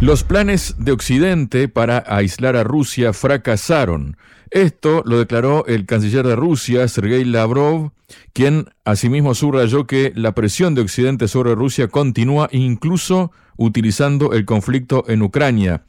Los planes de Occidente para aislar a Rusia fracasaron. Esto lo declaró el canciller de Rusia, Sergei Lavrov, quien asimismo subrayó que la presión de Occidente sobre Rusia continúa incluso utilizando el conflicto en Ucrania.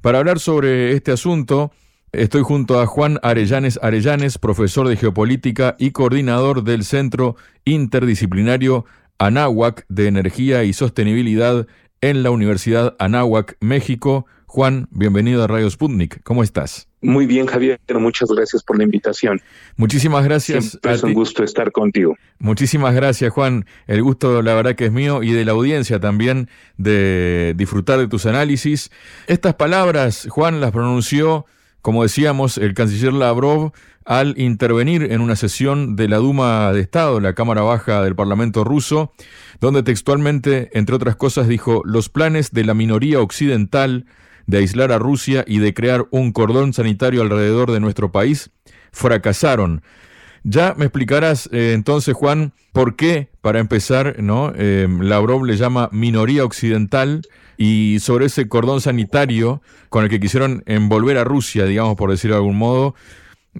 Para hablar sobre este asunto, estoy junto a Juan Arellanes Arellanes, profesor de geopolítica y coordinador del Centro Interdisciplinario Anáhuac de Energía y Sostenibilidad en la Universidad Anáhuac, México. Juan, bienvenido a Radio Sputnik. ¿Cómo estás? Muy bien, Javier. Muchas gracias por la invitación. Muchísimas gracias. es un gusto estar contigo. Muchísimas gracias, Juan. El gusto, la verdad, que es mío y de la audiencia también de disfrutar de tus análisis. Estas palabras, Juan, las pronunció, como decíamos, el canciller Lavrov al intervenir en una sesión de la Duma de Estado, la Cámara Baja del Parlamento ruso, donde textualmente, entre otras cosas, dijo: los planes de la minoría occidental de aislar a Rusia y de crear un cordón sanitario alrededor de nuestro país fracasaron. Ya me explicarás eh, entonces, Juan, por qué, para empezar, ¿no? Eh, Lavrov le llama minoría occidental y sobre ese cordón sanitario con el que quisieron envolver a Rusia, digamos, por decirlo de algún modo,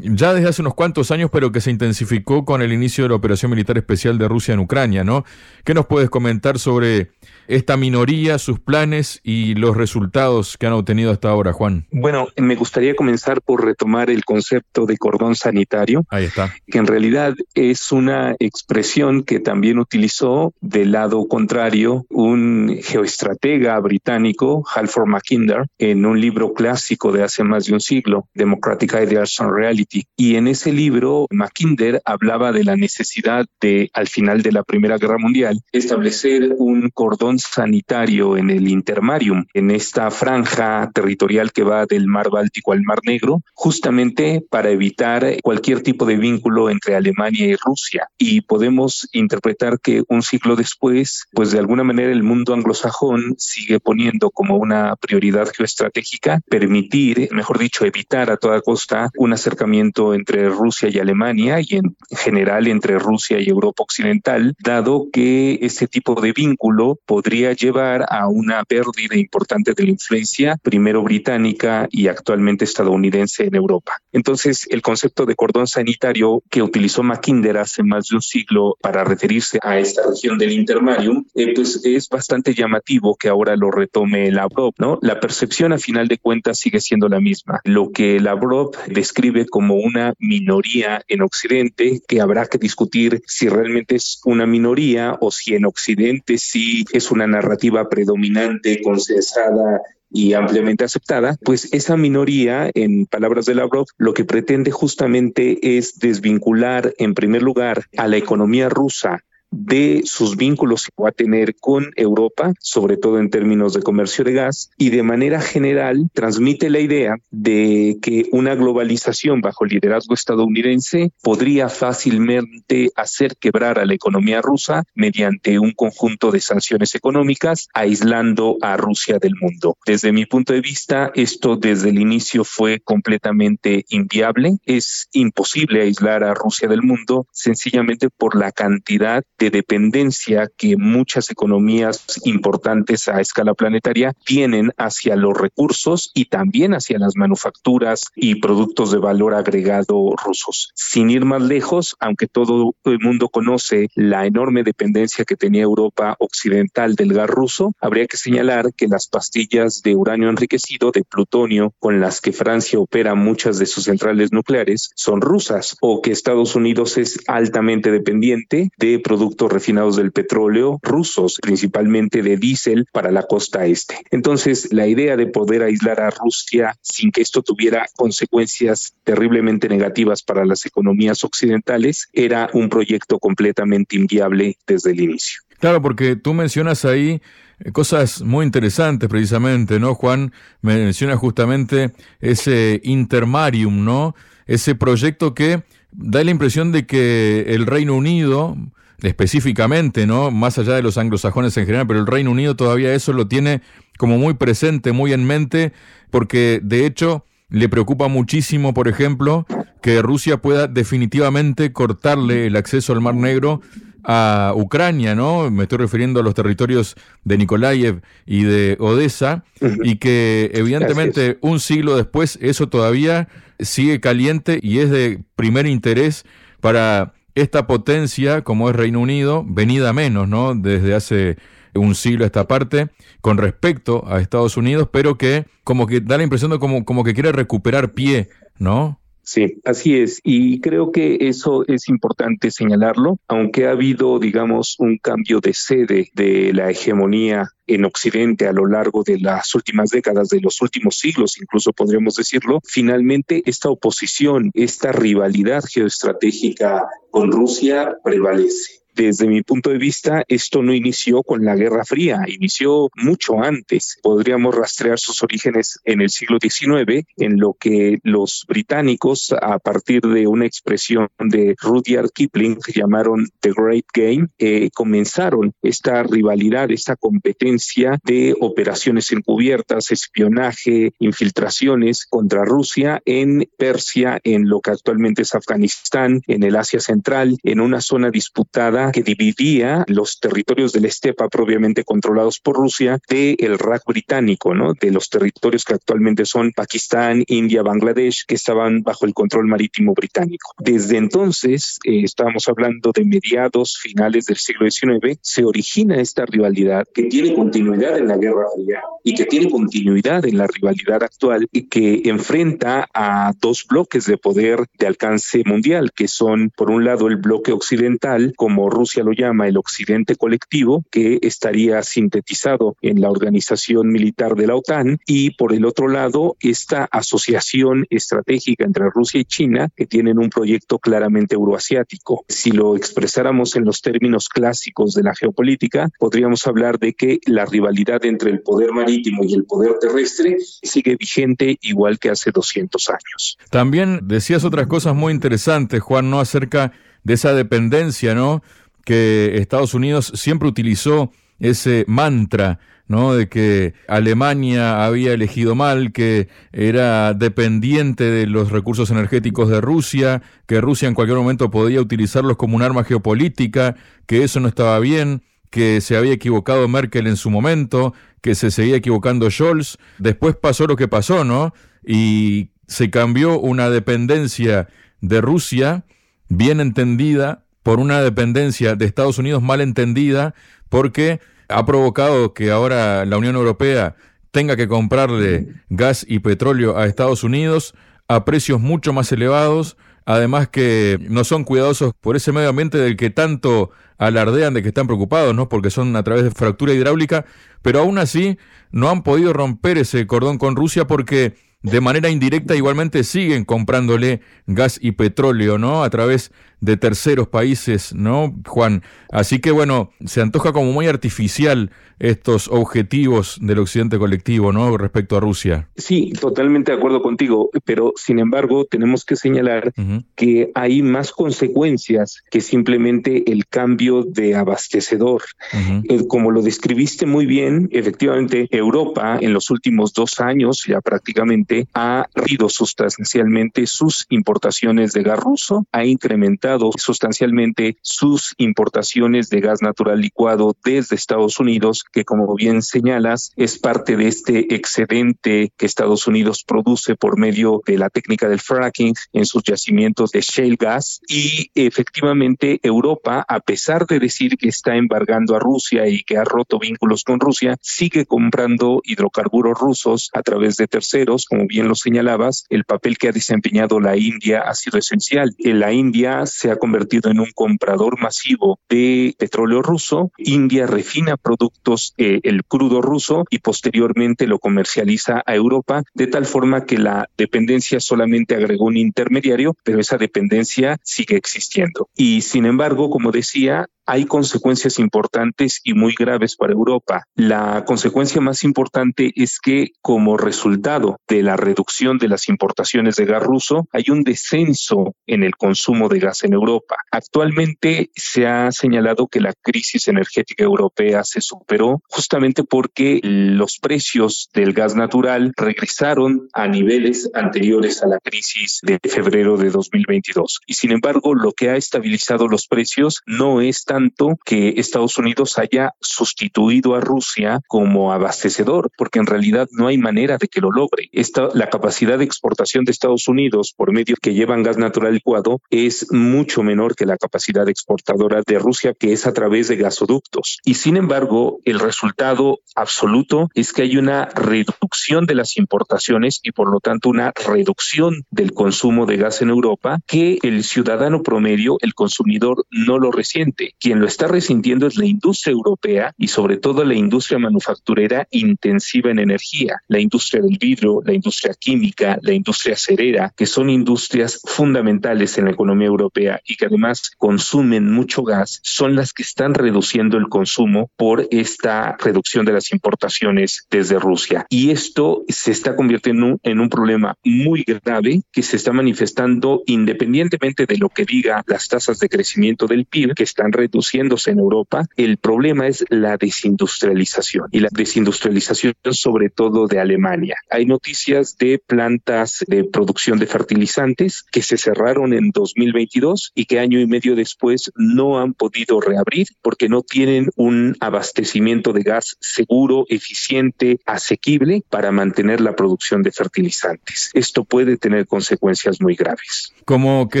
ya desde hace unos cuantos años, pero que se intensificó con el inicio de la operación militar especial de Rusia en Ucrania, ¿no? ¿Qué nos puedes comentar sobre esta minoría, sus planes y los resultados que han obtenido hasta ahora, Juan? Bueno, me gustaría comenzar por retomar el concepto de cordón sanitario. Ahí está. Que en realidad es una expresión que también utilizó del lado contrario un geoestratega británico, Halford Mackinder, en un libro clásico de hace más de un siglo, Democratic Ideas and Reality. Y en ese libro, Mackinder hablaba de la necesidad de, al final de la Primera Guerra Mundial, establecer un cordón sanitario en el Intermarium, en esta franja territorial que va del Mar Báltico al Mar Negro, justamente para evitar cualquier tipo de vínculo entre Alemania y Rusia. Y podemos interpretar que un siglo después, pues de alguna manera el mundo anglosajón sigue poniendo como una prioridad geoestratégica permitir, mejor dicho, evitar a toda costa un acercamiento entre Rusia y Alemania y en general entre Rusia y Europa Occidental, dado que este tipo de vínculo podría llevar a una pérdida importante de la influencia, primero británica y actualmente estadounidense en Europa. Entonces, el concepto de cordón sanitario que utilizó Mackinder hace más de un siglo para referirse a esta región del Intermarium, eh, pues es bastante llamativo que ahora lo retome Lavrov, ¿no? La percepción a final de cuentas sigue siendo la misma. Lo que Lavrov describe como una minoría en Occidente, que habrá que discutir si realmente es una minoría o si en Occidente sí es una narrativa predominante, consensada y ampliamente aceptada, pues esa minoría, en palabras de Lavrov, lo que pretende justamente es desvincular en primer lugar a la economía rusa de sus vínculos que va a tener con Europa, sobre todo en términos de comercio de gas, y de manera general transmite la idea de que una globalización bajo el liderazgo estadounidense podría fácilmente hacer quebrar a la economía rusa mediante un conjunto de sanciones económicas, aislando a Rusia del mundo. Desde mi punto de vista, esto desde el inicio fue completamente inviable. Es imposible aislar a Rusia del mundo sencillamente por la cantidad de dependencia que muchas economías importantes a escala planetaria tienen hacia los recursos y también hacia las manufacturas y productos de valor agregado rusos. Sin ir más lejos, aunque todo el mundo conoce la enorme dependencia que tenía Europa occidental del gas ruso, habría que señalar que las pastillas de uranio enriquecido de plutonio con las que Francia opera muchas de sus centrales nucleares son rusas o que Estados Unidos es altamente dependiente de productos productos refinados del petróleo rusos, principalmente de diésel para la costa este. Entonces, la idea de poder aislar a Rusia sin que esto tuviera consecuencias terriblemente negativas para las economías occidentales era un proyecto completamente inviable desde el inicio. Claro, porque tú mencionas ahí eh, cosas muy interesantes precisamente, ¿no, Juan? Menciona justamente ese intermarium, ¿no? Ese proyecto que da la impresión de que el Reino Unido, específicamente, ¿no? Más allá de los anglosajones en general, pero el Reino Unido todavía eso lo tiene como muy presente, muy en mente, porque de hecho le preocupa muchísimo, por ejemplo, que Rusia pueda definitivamente cortarle el acceso al Mar Negro a Ucrania, ¿no? Me estoy refiriendo a los territorios de Nikolaev y de Odessa, y que evidentemente un siglo después eso todavía sigue caliente y es de primer interés para esta potencia como es Reino Unido, venida menos, ¿no? Desde hace un siglo a esta parte, con respecto a Estados Unidos, pero que como que da la impresión de como, como que quiere recuperar pie, ¿no? Sí, así es. Y creo que eso es importante señalarlo, aunque ha habido, digamos, un cambio de sede de la hegemonía en Occidente a lo largo de las últimas décadas, de los últimos siglos, incluso podríamos decirlo, finalmente esta oposición, esta rivalidad geoestratégica con Rusia prevalece. Desde mi punto de vista, esto no inició con la Guerra Fría, inició mucho antes. Podríamos rastrear sus orígenes en el siglo XIX, en lo que los británicos, a partir de una expresión de Rudyard Kipling, llamaron The Great Game, eh, comenzaron esta rivalidad, esta competencia de operaciones encubiertas, espionaje, infiltraciones contra Rusia en Persia, en lo que actualmente es Afganistán, en el Asia Central, en una zona disputada que dividía los territorios del estepa propiamente controlados por Rusia del el RAC británico, ¿no? de los territorios que actualmente son Pakistán, India, Bangladesh, que estaban bajo el control marítimo británico. Desde entonces, eh, estábamos hablando de mediados, finales del siglo XIX, se origina esta rivalidad que tiene continuidad en la Guerra Fría y que tiene continuidad en la rivalidad actual y que enfrenta a dos bloques de poder de alcance mundial, que son, por un lado, el bloque occidental como Rusia lo llama el occidente colectivo, que estaría sintetizado en la organización militar de la OTAN, y por el otro lado, esta asociación estratégica entre Rusia y China, que tienen un proyecto claramente euroasiático. Si lo expresáramos en los términos clásicos de la geopolítica, podríamos hablar de que la rivalidad entre el poder marítimo y el poder terrestre sigue vigente igual que hace 200 años. También decías otras cosas muy interesantes, Juan, ¿no? Acerca de esa dependencia, ¿no? Que Estados Unidos siempre utilizó ese mantra, ¿no? De que Alemania había elegido mal, que era dependiente de los recursos energéticos de Rusia, que Rusia en cualquier momento podía utilizarlos como un arma geopolítica, que eso no estaba bien, que se había equivocado Merkel en su momento, que se seguía equivocando Scholz. Después pasó lo que pasó, ¿no? Y se cambió una dependencia de Rusia bien entendida por una dependencia de Estados Unidos mal entendida, porque ha provocado que ahora la Unión Europea tenga que comprarle gas y petróleo a Estados Unidos a precios mucho más elevados, además que no son cuidadosos por ese medio ambiente del que tanto alardean de que están preocupados, ¿no? Porque son a través de fractura hidráulica, pero aún así no han podido romper ese cordón con Rusia porque de manera indirecta igualmente siguen comprándole gas y petróleo, ¿no? A través de terceros países, ¿no, Juan? Así que bueno, se antoja como muy artificial estos objetivos del occidente colectivo, ¿no? Respecto a Rusia. Sí, totalmente de acuerdo contigo, pero sin embargo tenemos que señalar que hay más consecuencias que simplemente el cambio de abastecedor. Eh, como lo describiste muy bien, efectivamente Europa en los últimos dos años ya prácticamente ha reducido sustancialmente sus importaciones de gas ruso, ha incrementado sustancialmente sus importaciones de gas natural licuado desde Estados Unidos que como bien señalas es parte de este excedente que Estados Unidos produce por medio de la técnica del fracking en sus yacimientos de shale gas y efectivamente Europa, a pesar de decir que está embargando a Rusia y que ha roto vínculos con Rusia, sigue comprando hidrocarburos rusos a través de terceros, como bien lo señalabas, el papel que ha desempeñado la India ha sido esencial. La India se ha convertido en un comprador masivo de petróleo ruso. India refina productos eh, el crudo ruso y posteriormente lo comercializa a Europa, de tal forma que la dependencia solamente agregó un intermediario, pero esa dependencia sigue existiendo. Y sin embargo, como decía, hay consecuencias importantes y muy graves para Europa. La consecuencia más importante es que como resultado de la reducción de las importaciones de gas ruso, hay un descenso en el consumo de gas en Europa. Actualmente se ha señalado que la crisis energética europea se superó justamente porque los precios del gas natural regresaron a niveles anteriores a la crisis de febrero de 2022. Y sin embargo, lo que ha estabilizado los precios no es tanto que Estados Unidos haya sustituido a Rusia como abastecedor, porque en realidad no hay manera de que lo logre. Esta, la capacidad de exportación de Estados Unidos por medio que llevan gas natural licuado es mucho menor que la capacidad exportadora de Rusia, que es a través de gasoductos. Y sin embargo, el resultado absoluto es que hay una reducción de las importaciones y por lo tanto una reducción del consumo de gas en Europa que el ciudadano promedio, el consumidor, no lo resiente. Quien lo está resintiendo es la industria europea y sobre todo la industria manufacturera intensiva en energía, la industria del vidrio, la industria química, la industria acerera, que son industrias fundamentales en la economía europea y que además consumen mucho gas, son las que están reduciendo el consumo por esta reducción de las importaciones desde Rusia. Y esto se está convirtiendo en un problema muy grave que se está manifestando independientemente de lo que diga las tasas de crecimiento del PIB que están reduciéndose en Europa. El problema es la desindustrialización y la desindustrialización sobre todo de Alemania. Hay noticias de plantas de producción de fertilizantes que se cerraron en 2022 y que año y medio después no han podido reabrir porque no tienen un abastecimiento de gas seguro, eficiente, asequible para mantener la producción de fertilizantes. Esto puede tener consecuencias muy graves. Como que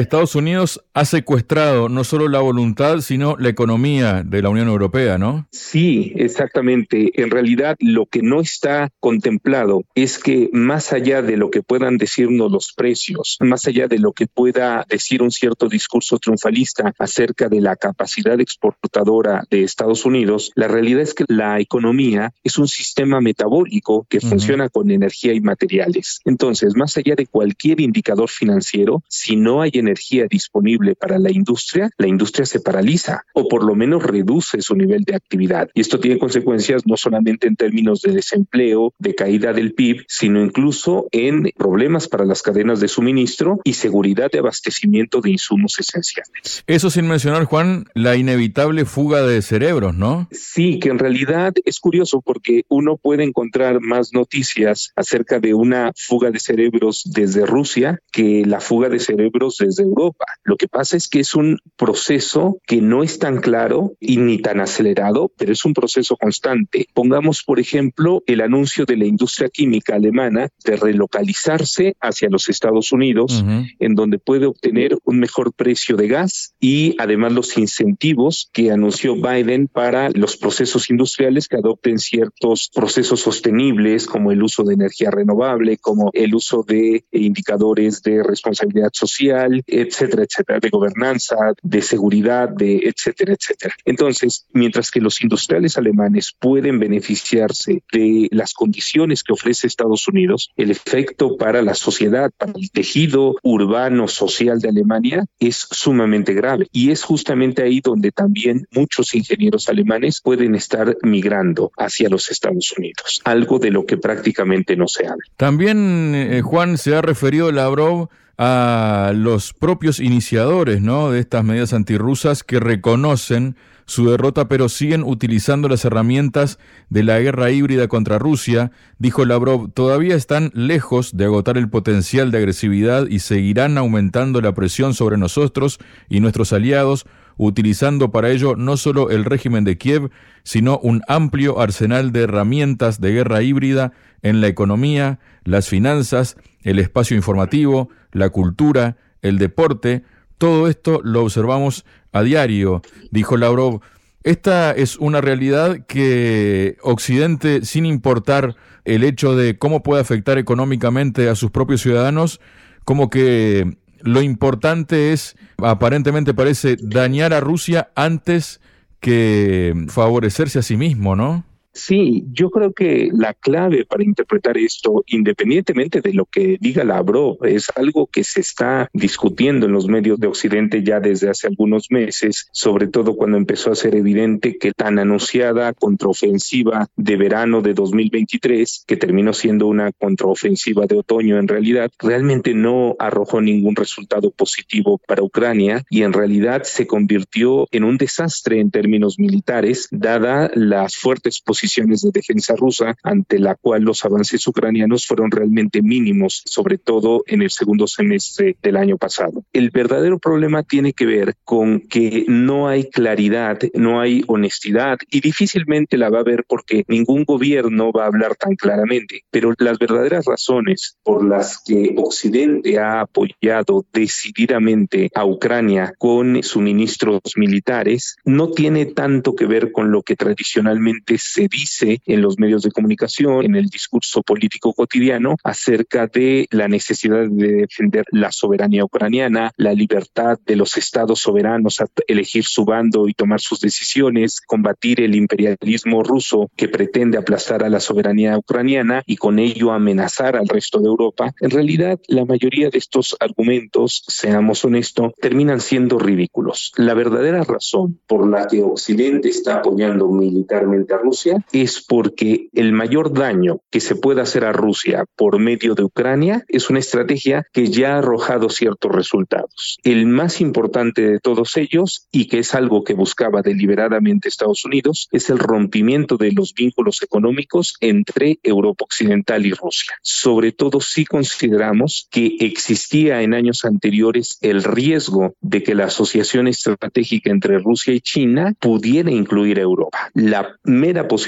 Estados Unidos ha secuestrado no solo la voluntad, sino la economía de la Unión Europea, ¿no? Sí, exactamente. En realidad, lo que no está contemplado es que más allá de lo que puedan decirnos los precios, más allá de lo que pueda decir un cierto discurso triunfalista acerca de la capacidad exportadora de Estados Unidos, la realidad es que la economía es un sistema metabólico que funciona con energía y materiales. Entonces, más allá de cualquier indicador financiero, si no hay energía disponible para la industria, la industria se paraliza o por lo menos reduce su nivel de actividad. Y esto tiene consecuencias no solamente en términos de desempleo, de caída del PIB, sino incluso en problemas para las cadenas de suministro y seguridad de abastecimiento de insumos esenciales. Eso sin mencionar, Juan, la inevitable fuga de cerebros, ¿no? Sí, que en realidad es curioso porque uno puede encontrar más noticias acerca de una fuga de cerebros desde Rusia que la fuga de cerebros desde Europa. Lo que pasa es que es un proceso que no es tan claro y ni tan acelerado, pero es un proceso constante. Pongamos, por ejemplo, el anuncio de la industria química alemana de relocalizarse hacia los Estados Unidos, en donde puede obtener un mejor precio de gas y además los incentivos que anunció Biden para los procesos industriales que adopten ciertos procesos sostenibles como el uso de energía renovable, como el uso de indicadores de responsabilidad social, etcétera, etcétera, de gobernanza, de seguridad, de etcétera, etcétera. Entonces, mientras que los industriales alemanes pueden beneficiarse de las condiciones que ofrece Estados Unidos, el efecto para la sociedad, para el tejido urbano social de Alemania es sumamente grave. Y es justamente ahí donde también muchos ingenieros alemanes pueden estar migrando hacia los Estados Unidos, algo de lo que prácticamente no se habla. También, eh, Juan, se ha referido Lavrov a los propios iniciadores ¿no? de estas medidas antirrusas que reconocen su derrota, pero siguen utilizando las herramientas de la guerra híbrida contra Rusia, dijo Lavrov, todavía están lejos de agotar el potencial de agresividad y seguirán aumentando la presión sobre nosotros y nuestros aliados, utilizando para ello no solo el régimen de Kiev, sino un amplio arsenal de herramientas de guerra híbrida en la economía, las finanzas, el espacio informativo, la cultura, el deporte, todo esto lo observamos a diario, dijo Lavrov. Esta es una realidad que Occidente, sin importar el hecho de cómo puede afectar económicamente a sus propios ciudadanos, como que lo importante es, aparentemente parece, dañar a Rusia antes que favorecerse a sí mismo, ¿no? Sí, yo creo que la clave para interpretar esto, independientemente de lo que diga la ABRO, es algo que se está discutiendo en los medios de Occidente ya desde hace algunos meses, sobre todo cuando empezó a ser evidente que tan anunciada contraofensiva de verano de 2023, que terminó siendo una contraofensiva de otoño en realidad, realmente no arrojó ningún resultado positivo para Ucrania y en realidad se convirtió en un desastre en términos militares, dada las fuertes posiciones de defensa rusa, ante la cual los avances ucranianos fueron realmente mínimos, sobre todo en el segundo semestre del año pasado. El verdadero problema tiene que ver con que no hay claridad, no hay honestidad y difícilmente la va a haber porque ningún gobierno va a hablar tan claramente. Pero las verdaderas razones por las que Occidente ha apoyado decididamente a Ucrania con suministros militares no tiene tanto que ver con lo que tradicionalmente se dice en los medios de comunicación, en el discurso político cotidiano, acerca de la necesidad de defender la soberanía ucraniana, la libertad de los estados soberanos a elegir su bando y tomar sus decisiones, combatir el imperialismo ruso que pretende aplastar a la soberanía ucraniana y con ello amenazar al resto de Europa. En realidad, la mayoría de estos argumentos, seamos honestos, terminan siendo ridículos. La verdadera razón por la que Occidente está apoyando militarmente a Rusia es porque el mayor daño que se puede hacer a Rusia por medio de Ucrania es una estrategia que ya ha arrojado ciertos resultados. El más importante de todos ellos, y que es algo que buscaba deliberadamente Estados Unidos, es el rompimiento de los vínculos económicos entre Europa Occidental y Rusia. Sobre todo si consideramos que existía en años anteriores el riesgo de que la asociación estratégica entre Rusia y China pudiera incluir a Europa. La mera posibilidad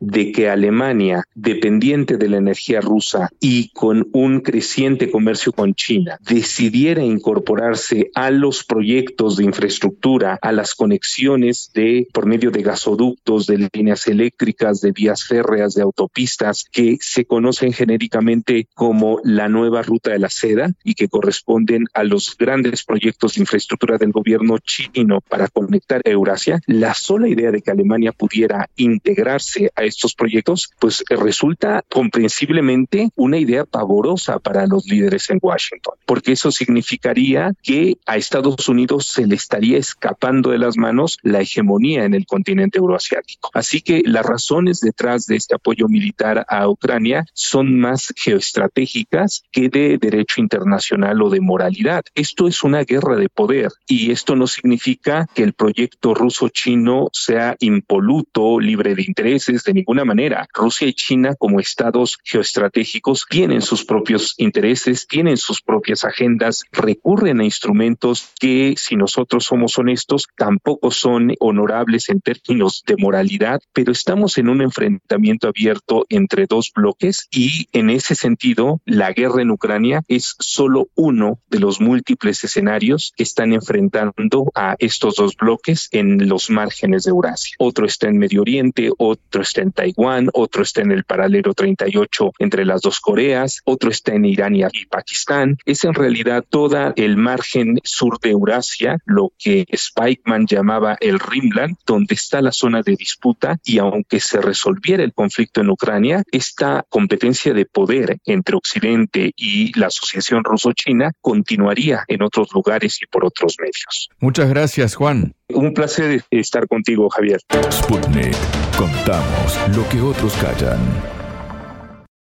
de que Alemania, dependiente de la energía rusa y con un creciente comercio con China, decidiera incorporarse a los proyectos de infraestructura, a las conexiones de por medio de gasoductos, de líneas eléctricas, de vías férreas, de autopistas que se conocen genéricamente como la nueva ruta de la seda y que corresponden a los grandes proyectos de infraestructura del gobierno chino para conectar Eurasia, la sola idea de que Alemania pudiera integrar a estos proyectos, pues resulta comprensiblemente una idea pavorosa para los líderes en Washington, porque eso significaría que a Estados Unidos se le estaría escapando de las manos la hegemonía en el continente euroasiático. Así que las razones detrás de este apoyo militar a Ucrania son más geoestratégicas que de derecho internacional o de moralidad. Esto es una guerra de poder y esto no significa que el proyecto ruso-chino sea impoluto, libre de interés de ninguna manera. Rusia y China como estados geoestratégicos tienen sus propios intereses, tienen sus propias agendas, recurren a instrumentos que, si nosotros somos honestos, tampoco son honorables en términos de moralidad, pero estamos en un enfrentamiento abierto entre dos bloques y en ese sentido la guerra en Ucrania es solo uno de los múltiples escenarios que están enfrentando a estos dos bloques en los márgenes de Eurasia. Otro está en Medio Oriente, otro otro está en Taiwán, otro está en el paralelo 38 entre las dos Coreas, otro está en Irán y Pakistán. Es en realidad toda el margen sur de Eurasia, lo que Spikeman llamaba el Rimland, donde está la zona de disputa y aunque se resolviera el conflicto en Ucrania, esta competencia de poder entre Occidente y la Asociación Ruso-China continuaría en otros lugares y por otros medios. Muchas gracias, Juan. Un placer estar contigo, Javier. Sputnik. Contamos lo que otros callan.